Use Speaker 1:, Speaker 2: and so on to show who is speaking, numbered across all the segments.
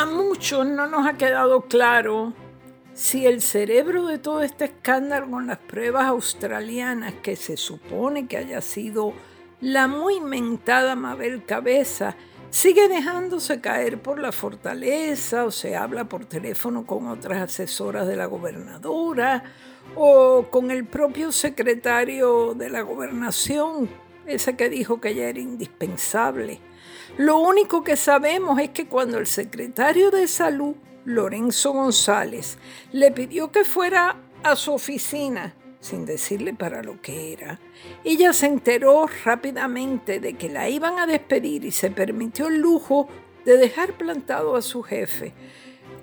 Speaker 1: A muchos no nos ha quedado claro si el cerebro de todo este escándalo con las pruebas australianas, que se supone que haya sido la muy mentada Mabel Cabeza, sigue dejándose caer por la fortaleza o se habla por teléfono con otras asesoras de la gobernadora o con el propio secretario de la gobernación, ese que dijo que ella era indispensable. Lo único que sabemos es que cuando el secretario de salud, Lorenzo González, le pidió que fuera a su oficina, sin decirle para lo que era, ella se enteró rápidamente de que la iban a despedir y se permitió el lujo de dejar plantado a su jefe,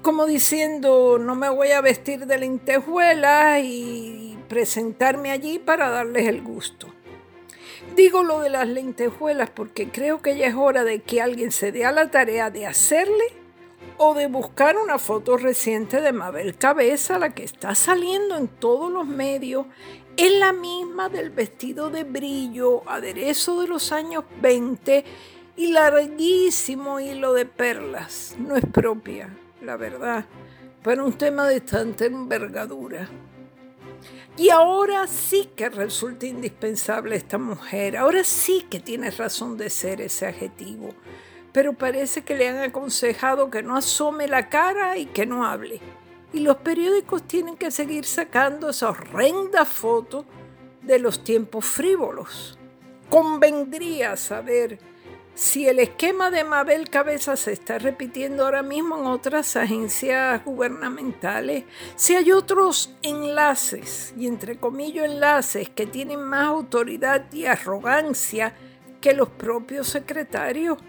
Speaker 1: como diciendo, no me voy a vestir de lentejuela y presentarme allí para darles el gusto. Digo lo de las lentejuelas porque creo que ya es hora de que alguien se dé a la tarea de hacerle o de buscar una foto reciente de Mabel Cabeza, la que está saliendo en todos los medios, es la misma del vestido de brillo, aderezo de los años 20 y larguísimo hilo de perlas. No es propia, la verdad, para un tema de tanta envergadura. Y ahora sí que resulta indispensable esta mujer, ahora sí que tiene razón de ser ese adjetivo, pero parece que le han aconsejado que no asome la cara y que no hable. Y los periódicos tienen que seguir sacando esa horrenda foto de los tiempos frívolos. Convendría saber si el esquema de Mabel Cabeza se está repitiendo ahora mismo en otras agencias gubernamentales, si hay otros enlaces, y entre comillas enlaces, que tienen más autoridad y arrogancia que los propios secretarios.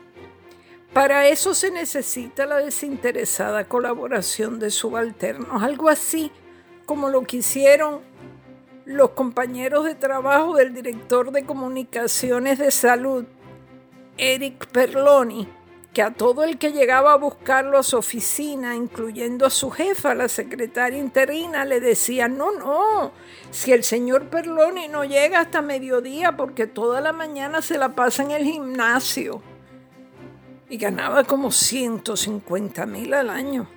Speaker 1: Para eso se necesita la desinteresada colaboración de subalternos, algo así como lo que hicieron los compañeros de trabajo del director de comunicaciones de salud Eric Perloni, que a todo el que llegaba a buscarlo a su oficina, incluyendo a su jefa, la secretaria interina, le decía, no, no, si el señor Perloni no llega hasta mediodía porque toda la mañana se la pasa en el gimnasio. Y ganaba como 150 mil al año.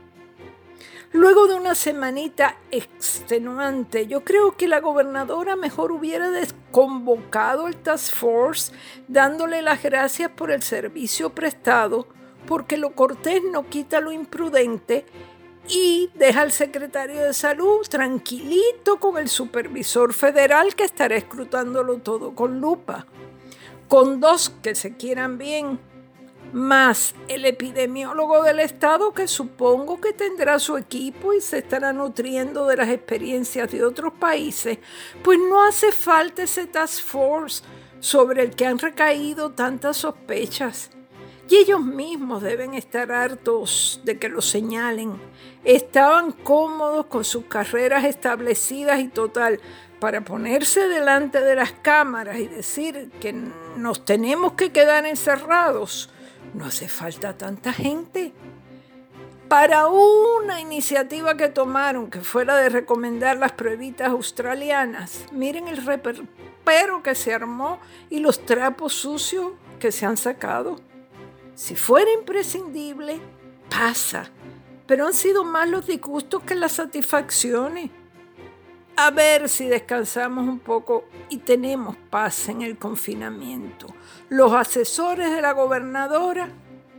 Speaker 1: Luego de una semanita extenuante, yo creo que la gobernadora mejor hubiera desconvocado el Task Force dándole las gracias por el servicio prestado, porque lo cortés no quita lo imprudente y deja al secretario de salud tranquilito con el supervisor federal que estará escrutándolo todo con lupa. Con dos que se quieran bien más el epidemiólogo del estado que supongo que tendrá su equipo y se estará nutriendo de las experiencias de otros países, pues no hace falta ese task force sobre el que han recaído tantas sospechas. Y ellos mismos deben estar hartos de que lo señalen. Estaban cómodos con sus carreras establecidas y total, para ponerse delante de las cámaras y decir que nos tenemos que quedar encerrados no hace falta tanta gente. Para una iniciativa que tomaron, que fuera de recomendar las pruebitas australianas, miren el reperpero que se armó y los trapos sucios que se han sacado. Si fuera imprescindible, pasa, pero han sido más los disgustos que las satisfacciones. A ver si descansamos un poco y tenemos paz en el confinamiento. Los asesores de la gobernadora,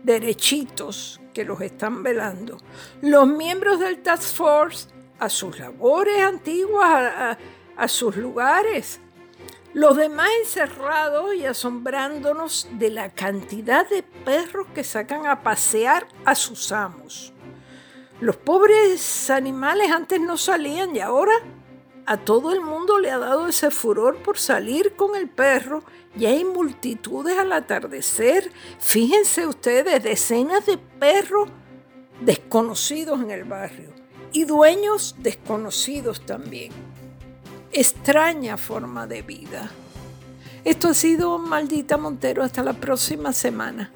Speaker 1: derechitos que los están velando. Los miembros del Task Force, a sus labores antiguas, a, sus lugares. Los demás encerrados y asombrándonos de la cantidad de perros que sacan a pasear a sus amos. Los pobres animales antes no salían y ahora a todo el mundo le ha dado ese furor por salir con el perro y hay multitudes al atardecer. Fíjense ustedes, decenas de perros desconocidos en el barrio y dueños desconocidos también. Extraña forma de vida. Esto ha sido Maldita Montero. Hasta la próxima semana.